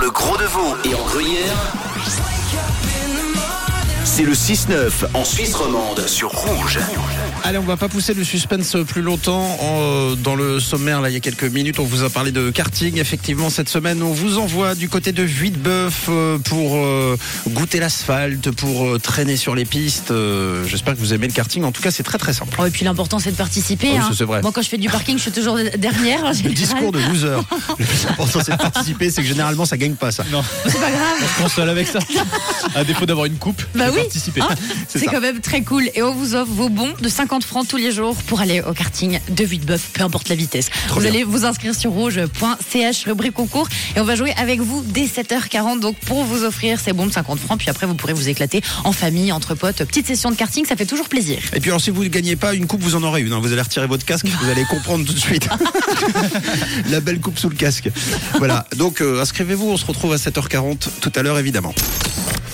le Gros de Vaud et en Gruyère, c'est le 6-9 en Suisse romande sur Rouge. Allez, on va pas pousser le suspense plus longtemps. En- dans le sommaire, là, il y a quelques minutes, on vous a parlé de karting. Effectivement, cette semaine, on vous envoie du côté de Vuitbeuf euh, pour euh, goûter l'asphalte, pour euh, traîner sur les pistes. Euh, J'espère que vous aimez le karting. En tout cas, c'est très très simple. Oh, et puis l'important c'est de participer. Ah oui, hein. c'est vrai. Moi quand je fais du parking, je suis toujours dernière. Le discours de loser. Le plus important, c'est de participer. C'est que généralement, ça gagne pas ça. Non, C'est pas grave. on seul avec ça. À défaut d'avoir une coupe, Bah oui. Participer. Hein C'est quand même très cool. Et on vous offre vos bons de 50 francs tous les jours pour aller au karting de Vuitbeuf, peu importe la vitesse. Trop vous bien. allez vous inscrire sur rouge.ch, rubrique concours. Et on va jouer avec vous dès 7h40. Donc pour vous offrir ces bons de 50 francs. Puis après, vous pourrez vous éclater en famille, entre potes. Petite session de karting, ça fait toujours plaisir. Et puis alors si vous ne gagnez pas une coupe, vous en aurez une. hein. Vous allez retirer votre casque, vous allez comprendre tout de suite. La belle coupe sous le casque. Voilà, donc euh, inscrivez-vous, on se retrouve à 7h40 tout à l'heure évidemment.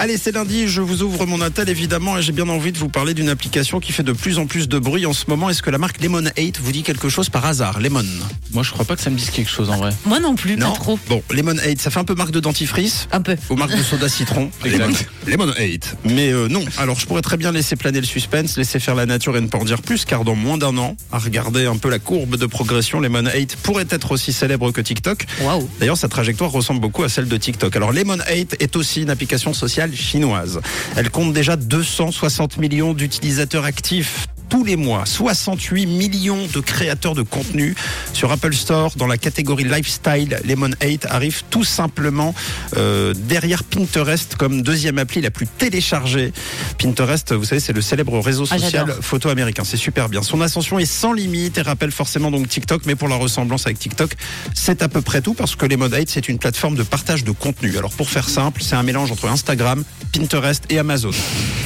Allez, c'est lundi, je vous ouvre mon Intel évidemment et j'ai bien envie de vous parler d'une application qui fait de plus en plus de bruit en ce moment. Est-ce que la marque Lemon 8 vous dit quelque chose par hasard Lemon? Moi, je crois pas que ça me dise quelque chose en vrai. Moi non plus, pas trop. Bon, Lemon 8, ça fait un peu marque de dentifrice Un peu. aux marques de soda citron. Lemon 8. Mais euh, non, alors je pourrais très bien laisser planer le suspense, laisser faire la nature et ne pas en dire plus, car dans moins d'un an, à regarder un peu la courbe de progression, Lemon 8 pourrait être aussi célèbre que TikTok. Waouh. D'ailleurs, sa trajectoire ressemble beaucoup à celle de TikTok. Alors, Lemon 8 est aussi une application sociale chinoise. Elle compte déjà 260 millions d'utilisateurs actifs tous les mois, 68 millions de créateurs de contenu sur Apple Store dans la catégorie lifestyle. Lemon 8 arrive tout simplement euh, derrière Pinterest comme deuxième appli la plus téléchargée. Pinterest, vous savez, c'est le célèbre réseau Ah, social photo américain. C'est super bien. Son ascension est sans limite et rappelle forcément donc TikTok, mais pour la ressemblance avec TikTok, c'est à peu près tout parce que Lemon 8 c'est une plateforme de partage de contenu. Alors pour faire simple, c'est un mélange entre Instagram, Pinterest et Amazon.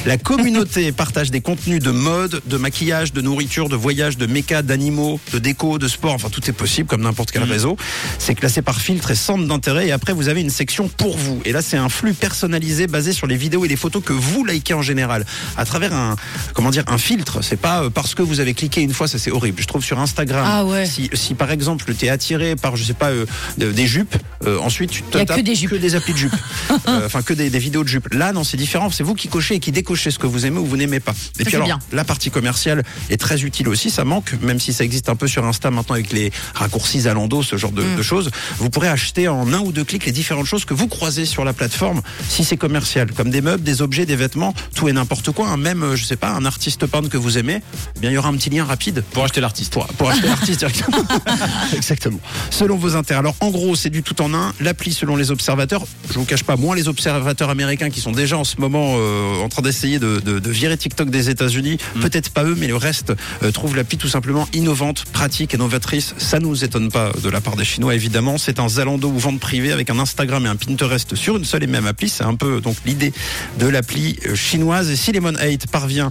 La communauté partage des contenus de mode, de maquillage, de nourriture, de voyage, de méca, d'animaux, de déco, de sport. Enfin, tout est possible comme n'importe quel réseau. C'est classé par filtre et centre d'intérêt. Et après, vous avez une section pour vous. Et là, c'est un flux personnalisé basé sur les vidéos et les photos que vous likez en général à travers un, comment dire, un filtre. C'est pas euh, parce que vous avez cliqué une fois, ça c'est horrible. Je trouve sur Instagram. Ah ouais. Si, si par exemple, t'es attiré par, je sais pas, euh, des jupes, euh, ensuite tu te Y a que tapes des jupes. que des applis de jupes. Euh, Enfin, que des, des vidéos de jupes. Là, non, c'est différent. C'est vous qui cochez et qui décochez ce que vous aimez ou vous n'aimez pas. Et puis alors, bien. la partie commerciale est très utile aussi. Ça manque, même si ça existe un peu sur Insta maintenant avec les raccourcis Zalando, ce genre de, Mm. de choses. Vous pourrez acheter en un ou deux clics les différentes choses que vous croisez sur la plateforme si c'est commercial, comme des meubles, des objets, des vêtements, tout et n'importe quoi. hein. Même, euh, je sais pas, un artiste peintre que vous aimez, eh bien, il y aura un petit lien rapide Pour acheter l'artiste. pour, pour acheter l'artiste directement. Exactement. Selon vos intérêts. Alors en gros, c'est du tout en un. L'appli selon les observateurs. Je vous cache pas, moins les observateurs américains qui sont déjà en ce moment euh, en train d'essayer de, de- de virer TikTok des États-Unis. Peut-être pas eux, mais le reste euh, trouve l'appli tout simplement innovante, pratique et novatrice. Ça nous étonne pas de la part des Chinois évidemment. C'est un Zalando ou vente privée avec un Instagram et un Pinterest sur une seule et même appli. C'est un peu donc l'idée de l'appli euh, chinoise. Et si Lemon 8 parvient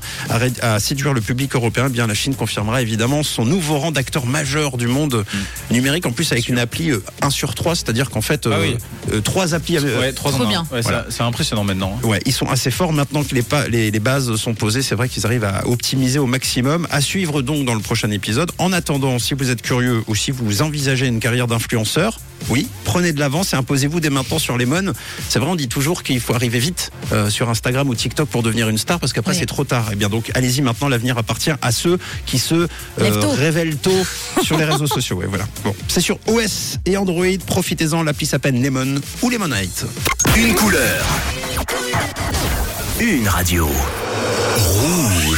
à, séduire le public européen, eh bien la Chine confirmera évidemment son nouveau rang d'acteur majeur du monde numérique. En plus avec une appli euh, 1 sur 3, c'est-à-dire qu'en fait, Ah euh, oui. euh, trois applis. euh, Ouais, Trop bien. Ouais, ça- Voilà. C'est impressionnant maintenant. Ouais, ils sont assez forts maintenant que les, les bases sont posées. C'est vrai qu'ils arrivent à optimiser au maximum. À suivre donc dans le prochain épisode. En attendant, si vous êtes curieux ou si vous envisagez une carrière d'influenceur, oui, prenez de l'avance et imposez-vous dès maintenant sur Lemon. C'est vrai, on dit toujours qu'il faut arriver vite euh, sur Instagram ou TikTok pour devenir une star parce qu'après Oui. c'est trop tard. Et bien donc allez-y maintenant, l'avenir appartient à ceux qui se euh, révèlent tôt sur les réseaux sociaux. Ouais, voilà. Bon, c'est sur OS et Android. Profitez-en, l'appli s'appelle Lemon ou Lemonite. Une couleur. Une radio. Rouge.